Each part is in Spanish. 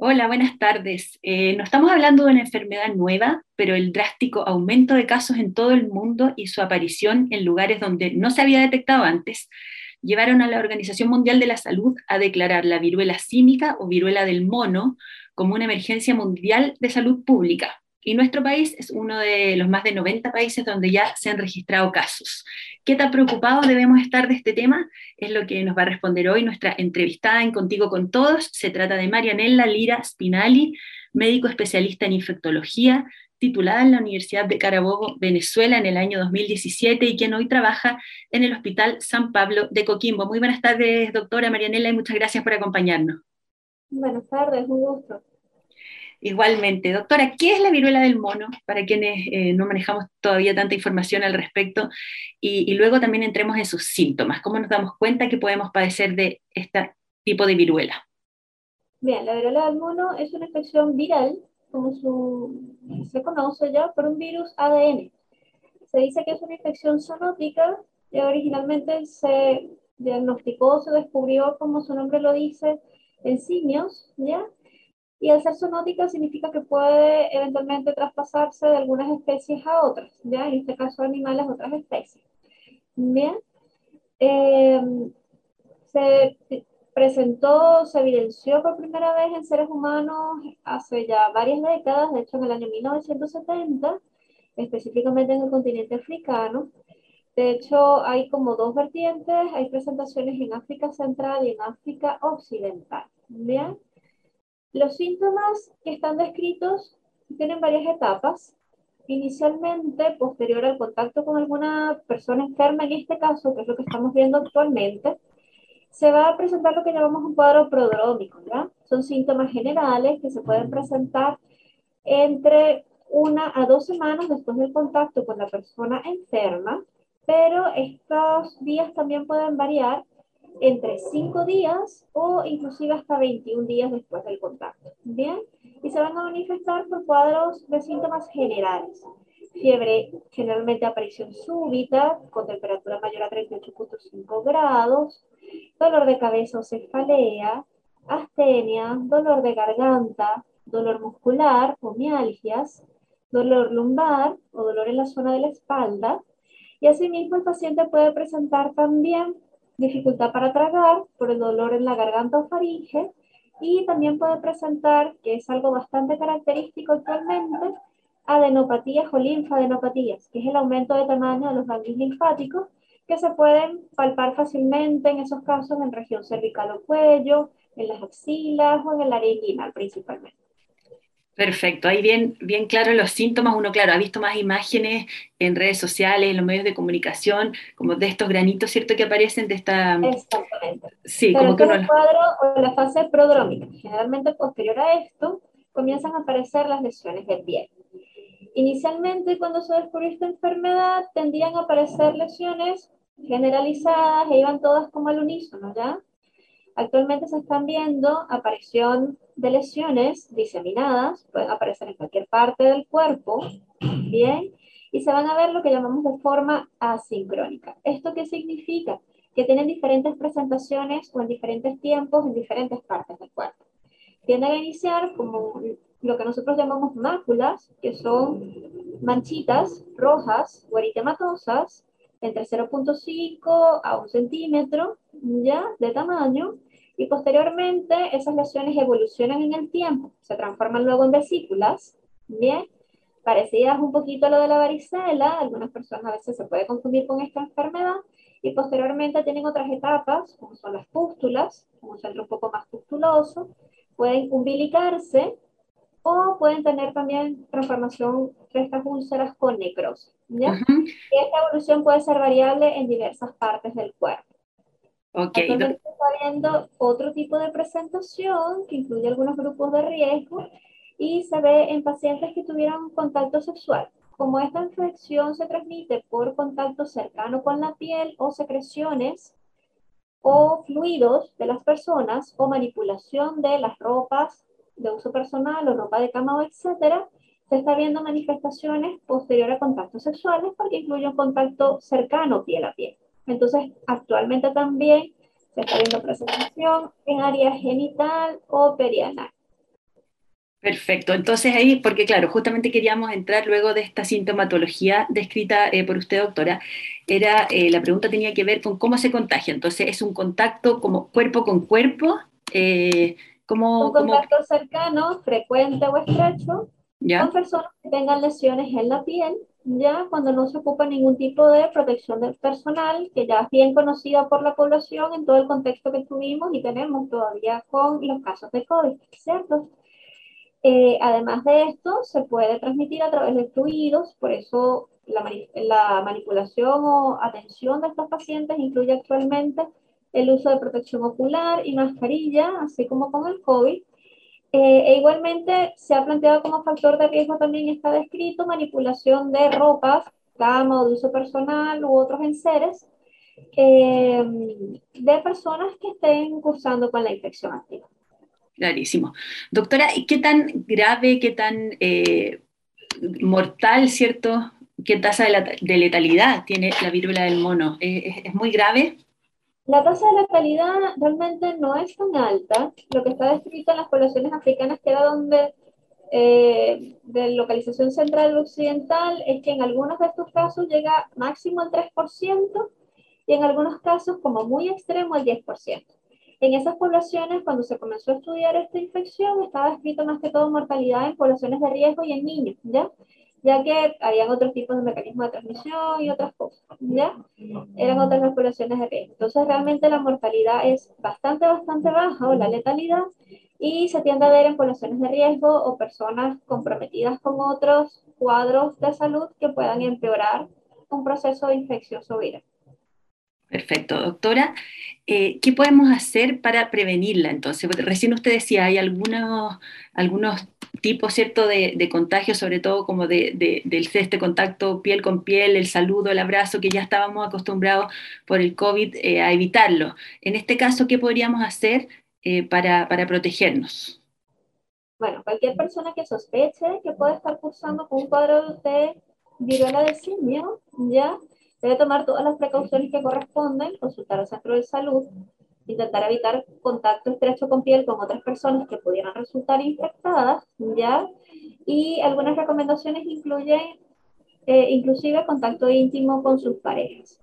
Hola, buenas tardes. Eh, no estamos hablando de una enfermedad nueva, pero el drástico aumento de casos en todo el mundo y su aparición en lugares donde no se había detectado antes llevaron a la Organización Mundial de la Salud a declarar la viruela símica o viruela del mono como una emergencia mundial de salud pública. Y nuestro país es uno de los más de 90 países donde ya se han registrado casos. ¿Qué tan preocupados debemos estar de este tema? Es lo que nos va a responder hoy nuestra entrevistada en Contigo con Todos. Se trata de Marianella Lira Spinali, médico especialista en infectología, titulada en la Universidad de Carabobo, Venezuela, en el año 2017 y quien hoy trabaja en el Hospital San Pablo de Coquimbo. Muy buenas tardes, doctora Marianela, y muchas gracias por acompañarnos. Buenas tardes, un gusto. Igualmente, doctora, ¿qué es la viruela del mono? Para quienes eh, no manejamos todavía tanta información al respecto, y, luego también entremos en sus síntomas. ¿Cómo nos damos cuenta que podemos padecer de este tipo de viruela? Bien, la viruela del mono es una infección viral, como se conoce ya, por un virus ADN. Se dice que es una infección zoonótica y originalmente se diagnosticó, se descubrió, como su nombre lo dice, en simios, ¿ya? Y al ser zoonótica significa que puede eventualmente traspasarse de algunas especies a otras, ¿ya? En este caso animales a otras especies. Bien. Eh, se presentó, se evidenció por primera vez en seres humanos hace ya varias décadas, de hecho en el año 1970, específicamente en el continente africano. De hecho, hay como dos vertientes, hay presentaciones en África Central y en África Occidental. Bien. Los síntomas que están descritos tienen varias etapas. Inicialmente, posterior al contacto con alguna persona enferma, en este caso, que es lo que estamos viendo actualmente, se va a presentar lo que llamamos un cuadro prodrómico, ¿ya? Son síntomas generales que se pueden presentar entre una a dos semanas después del contacto con la persona enferma, pero estos días también pueden variar entre 5 días o inclusive hasta 21 días después del contacto. Bien, y se van a manifestar por cuadros de síntomas generales. Fiebre, generalmente aparición súbita, con temperatura mayor a 38.5 grados, dolor de cabeza o cefalea, astenia, dolor de garganta, dolor muscular o mialgias, dolor lumbar o dolor en la zona de la espalda. Y asimismo el paciente puede presentar también dificultad para tragar por el dolor en la garganta o faringe y también puede presentar, que es algo bastante característico actualmente, adenopatías o linfadenopatías, que es el aumento de tamaño de los ganglios linfáticos que se pueden palpar fácilmente en esos casos en región cervical o cuello, en las axilas o en el área inguinal principalmente. Perfecto, ahí bien, bien claro los síntomas. Uno, claro, ha visto más imágenes en redes sociales, en los medios de comunicación, como de estos granitos, ¿cierto? Que aparecen de esta... Exactamente. Sí, como que uno... el cuadro o la fase prodrómica, generalmente posterior a esto, comienzan a aparecer las lesiones de piel. Inicialmente, cuando se descubrió esta enfermedad, tendían a aparecer lesiones generalizadas e iban todas como al unísono, ¿ya? Actualmente se están viendo aparición de lesiones diseminadas, pueden aparecer en cualquier parte del cuerpo, ¿bien? Y se van a ver lo que llamamos de forma asincrónica. ¿Esto qué significa? Que tienen diferentes presentaciones o en diferentes tiempos en diferentes partes del cuerpo. Tienden a iniciar como lo que nosotros llamamos máculas, que son manchitas rojas o eritematosas, entre 0.5 a 1 centímetro ya de tamaño, y posteriormente esas lesiones evolucionan en el tiempo, se transforman luego en vesículas, ¿bien? Parecidas un poquito a lo de la varicela, algunas personas a veces se puede confundir con esta enfermedad, y posteriormente tienen otras etapas, como son las pústulas, un centro un poco más pustuloso, pueden umbilicarse o pueden tener también transformación de estas úlceras con necrosis. ¿ya? Y esta evolución puede ser variable en diversas partes del cuerpo. Okay. Actualmente está viendo otro tipo de presentación que incluye algunos grupos de riesgo y se ve en pacientes que tuvieron contacto sexual. Como esta infección se transmite por contacto cercano con la piel o secreciones o fluidos de las personas o manipulación de las ropas de uso personal o ropa de cama o etcétera, se está viendo manifestaciones posteriores a contactos sexuales porque incluye un contacto cercano piel a piel. Entonces, actualmente también se está viendo presentación en área genital o perianal. Perfecto, entonces ahí, porque claro, justamente queríamos entrar luego de esta sintomatología descrita eh, por usted, doctora, era, eh, la pregunta tenía que ver con cómo se contagia, entonces es un contacto como cuerpo con cuerpo, eh, como... Un contacto cercano, frecuente o estrecho, ¿Ya? con personas que tengan lesiones en la piel, ya cuando no se ocupa ningún tipo de protección del personal, que ya es bien conocida por la población en todo el contexto que tuvimos y tenemos todavía con los casos de COVID, ¿cierto? Eh, además de esto, se puede transmitir a través de fluidos, por eso la, manipulación o atención de estos pacientes incluye actualmente el uso de protección ocular y mascarilla, así como con el COVID. Eh, e igualmente se ha planteado como factor de riesgo también está descrito manipulación de ropas, cama o de uso personal u otros enseres eh, de personas que estén cursando con la infección activa. Clarísimo. Doctora, ¿qué tan grave, qué tan eh, mortal, cierto? ¿Qué tasa de, letalidad tiene la viruela del mono? ¿Es, muy grave? La tasa de letalidad realmente no es tan alta. Lo que está descrito en las poblaciones africanas, que era donde eh, de localización central occidental, es que en algunos de estos casos llega máximo al 3% y en algunos casos, como muy extremo, al 10%. En esas poblaciones, cuando se comenzó a estudiar esta infección, estaba escrito más que todo mortalidad en poblaciones de riesgo y en niños, ¿ya? Ya que habían otros tipos de mecanismos de transmisión y otras cosas, ¿ya? Eran otras las poblaciones de riesgo. Entonces, realmente la mortalidad es bastante, bastante baja, o la letalidad, y se tiende a ver en poblaciones de riesgo o personas comprometidas con otros cuadros de salud que puedan empeorar un proceso infeccioso viral. Perfecto, doctora. Eh, ¿Qué podemos hacer para prevenirla entonces? recién usted decía, hay algunos, algunos tipos, ¿cierto?, de, de contagio, sobre todo como de, del este contacto piel con piel, el saludo, el abrazo, que ya estábamos acostumbrados por el COVID eh, a evitarlo. En este caso, ¿qué podríamos hacer eh, para, para protegernos? Bueno, cualquier persona que sospeche que puede estar cursando con un cuadro de viruela de simio, ya Debe tomar todas las precauciones que corresponden, consultar al centro de salud, intentar evitar contacto estrecho con piel con otras personas que pudieran resultar infectadas, ¿ya? Y algunas recomendaciones incluyen eh, inclusive contacto íntimo con sus parejas.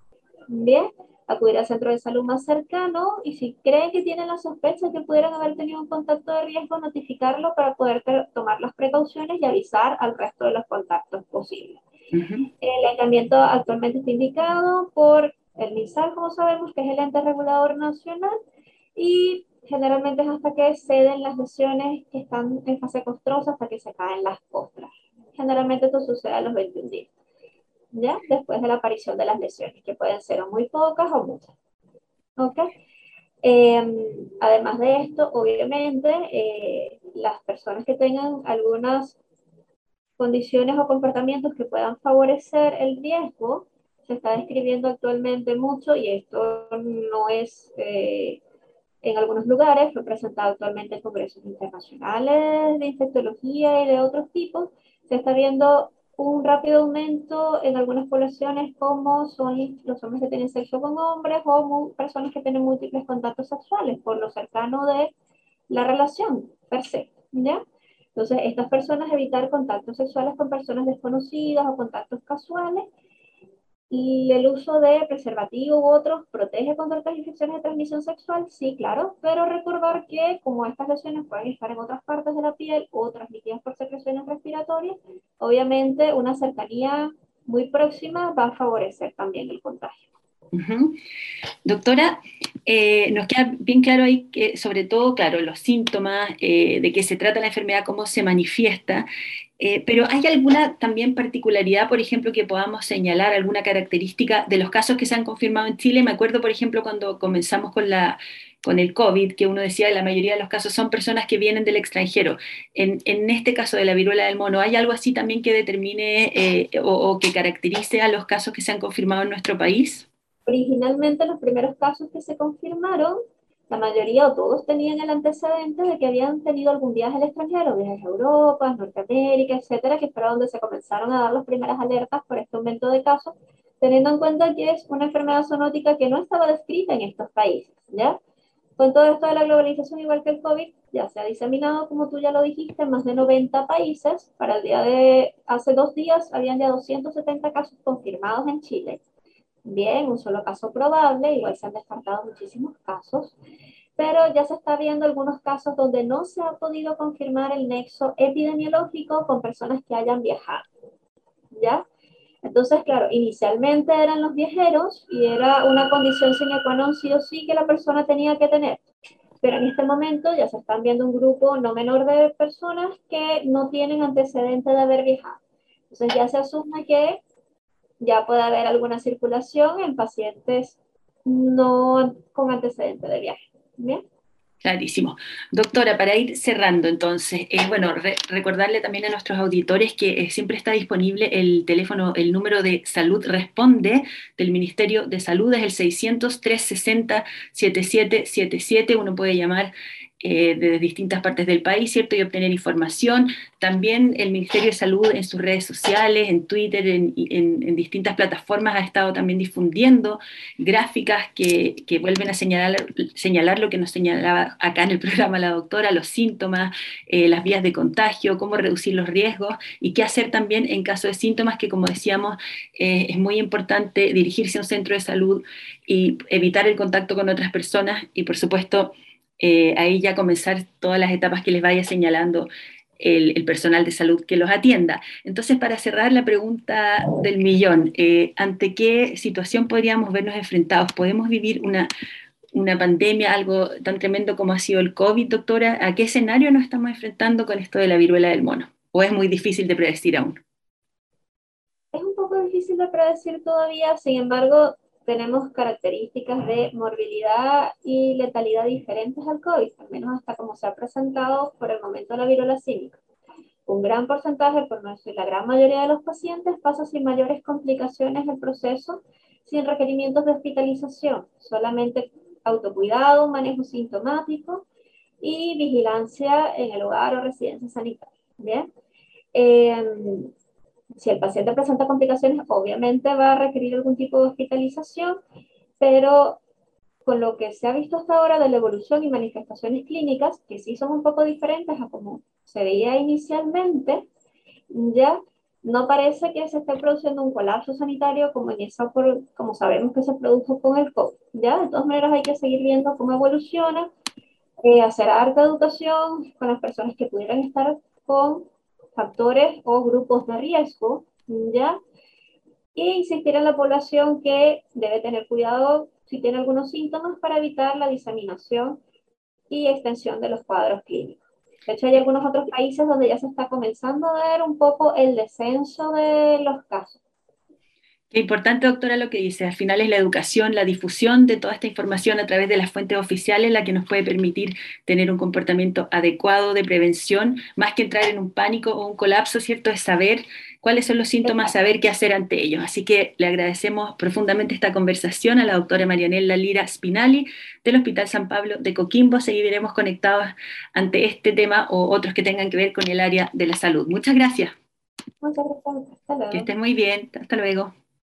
Bien, acudir al centro de salud más cercano y si creen que tienen la sospecha que pudieran haber tenido un contacto de riesgo, notificarlo para poder tomar las precauciones y avisar al resto de los contactos posibles. El aislamiento actualmente está indicado por el MISAL, como sabemos, que es el ente regulador nacional, y generalmente es hasta que ceden las lesiones que están en fase costrosa, hasta que se caen las costras. Generalmente esto sucede a los 21 días, ¿ya? Después de la aparición de las lesiones, que pueden ser muy pocas o muchas. ¿Ok? Em, además de esto, obviamente, eh, las personas que tengan algunas condiciones o comportamientos que puedan favorecer el riesgo se está describiendo actualmente mucho y esto no es eh, en algunos lugares, fue presentado actualmente en congresos internacionales de infectología y de otros tipos, se está viendo un rápido aumento en algunas poblaciones como son los hombres que tienen sexo con hombres o personas que tienen múltiples contactos sexuales por lo cercano de la relación per se, ¿ya? Entonces, estas personas evitar contactos sexuales con personas desconocidas o contactos casuales. Y el uso de preservativo u otros protege contra otras infecciones de transmisión sexual, sí, claro, pero recordar que como estas lesiones pueden estar en otras partes de la piel o transmitidas por secreciones respiratorias, obviamente una cercanía muy próxima va a favorecer también el contagio. Doctora, eh, nos queda bien claro ahí que, sobre todo, claro, los síntomas, eh, de qué se trata la enfermedad, cómo se manifiesta, eh, pero ¿hay alguna también particularidad, por ejemplo, que podamos señalar, alguna característica de los casos que se han confirmado en Chile? Me acuerdo, por ejemplo, cuando comenzamos con, la, con el COVID, que uno decía que la mayoría de los casos son personas que vienen del extranjero. En, en este caso de la viruela del mono, ¿hay algo así también que determine o, o que caracterice a los casos que se han confirmado en nuestro país? Originalmente los primeros casos que se confirmaron, la mayoría o todos tenían el antecedente de que habían tenido algún viaje al extranjero, viajes a Europa, Norteamérica, etcétera, que fue donde se comenzaron a dar las primeras alertas por este aumento de casos, teniendo en cuenta que es una enfermedad zoonótica que no estaba descrita en estos países, ¿ya? Con todo esto de la globalización, igual que el COVID, ya se ha diseminado, como tú ya lo dijiste, en más de 90 países. Para el día de hace dos días habían ya 270 casos confirmados en Chile. Bien, un solo caso probable, igual se han descartado muchísimos casos, pero ya se está viendo algunos casos donde no se ha podido confirmar el nexo epidemiológico con personas que hayan viajado. ¿Ya? Entonces, claro, inicialmente eran los viajeros y era una condición sine qua non sí o sí que la persona tenía que tener. Pero en este momento ya se están viendo un grupo no menor de personas que no tienen antecedente de haber viajado. Entonces ya se asume que ya puede haber alguna circulación en pacientes no con antecedente de viaje. ¿Bien? Clarísimo. Doctora, para ir cerrando entonces, bueno, recordarle también a nuestros auditores que eh, siempre está disponible el teléfono, el número de salud responde del Ministerio de Salud, es el 600 360 7777, uno puede llamar eh, de distintas partes del país, ¿cierto? Y obtener información. También el Ministerio de Salud en sus redes sociales, en Twitter, en, distintas plataformas ha estado también difundiendo gráficas que, vuelven a señalar, señalar lo que nos señalaba acá en el programa la doctora, los síntomas, eh, las vías de contagio, cómo reducir los riesgos y qué hacer también en caso de síntomas que, como decíamos, eh, es muy importante dirigirse a un centro de salud y evitar el contacto con otras personas y, por supuesto, eh, ahí ya comenzar todas las etapas que les vaya señalando el, personal de salud que los atienda. Entonces, para cerrar la pregunta del millón, eh, ¿ante qué situación podríamos vernos enfrentados? ¿Podemos vivir una, una pandemia, algo tan tremendo como ha sido el COVID, doctora? ¿A qué escenario nos estamos enfrentando con esto de la viruela del mono? ¿O es muy difícil de predecir aún? Es un poco difícil de predecir todavía, sin embargo, tenemos características de morbilidad y letalidad diferentes al COVID, al menos hasta como se ha presentado por el momento la viruela cívica. Un gran porcentaje, por no decir la gran mayoría de los pacientes, pasa sin mayores complicaciones el proceso, sin requerimientos de hospitalización, solamente autocuidado, manejo sintomático y vigilancia en el hogar o residencia sanitaria. Bien. Eh, si el paciente presenta complicaciones, obviamente va a requerir algún tipo de hospitalización, pero con lo que se ha visto hasta ahora de la evolución y manifestaciones clínicas, que sí son un poco diferentes a como se veía inicialmente, ya no parece que se esté produciendo un colapso sanitario como, en esa, como sabemos que se produjo con el COVID. ¿ya? De todas maneras hay que seguir viendo cómo evoluciona, eh, hacer harta educación con las personas que pudieran estar con factores o grupos de riesgo, ¿ya? Y insistir en la población que debe tener cuidado si tiene algunos síntomas para evitar la diseminación y extensión de los cuadros clínicos. De hecho, hay algunos otros países donde ya se está comenzando a ver un poco el descenso de los casos. Qué importante, doctora, lo que dice. Al final es la educación, la difusión de toda esta información a través de las fuentes oficiales la que nos puede permitir tener un comportamiento adecuado de prevención, más que entrar en un pánico o un colapso, ¿cierto? Es saber cuáles son los síntomas, saber qué hacer ante ellos. Así que le agradecemos profundamente esta conversación a la doctora Marianela Lira Spinali del Hospital San Pablo de Coquimbo. Seguiremos conectados ante este tema o otros que tengan que ver con el área de la salud. Muchas gracias. Muchas gracias. Hasta luego. Que estén muy bien. Hasta luego.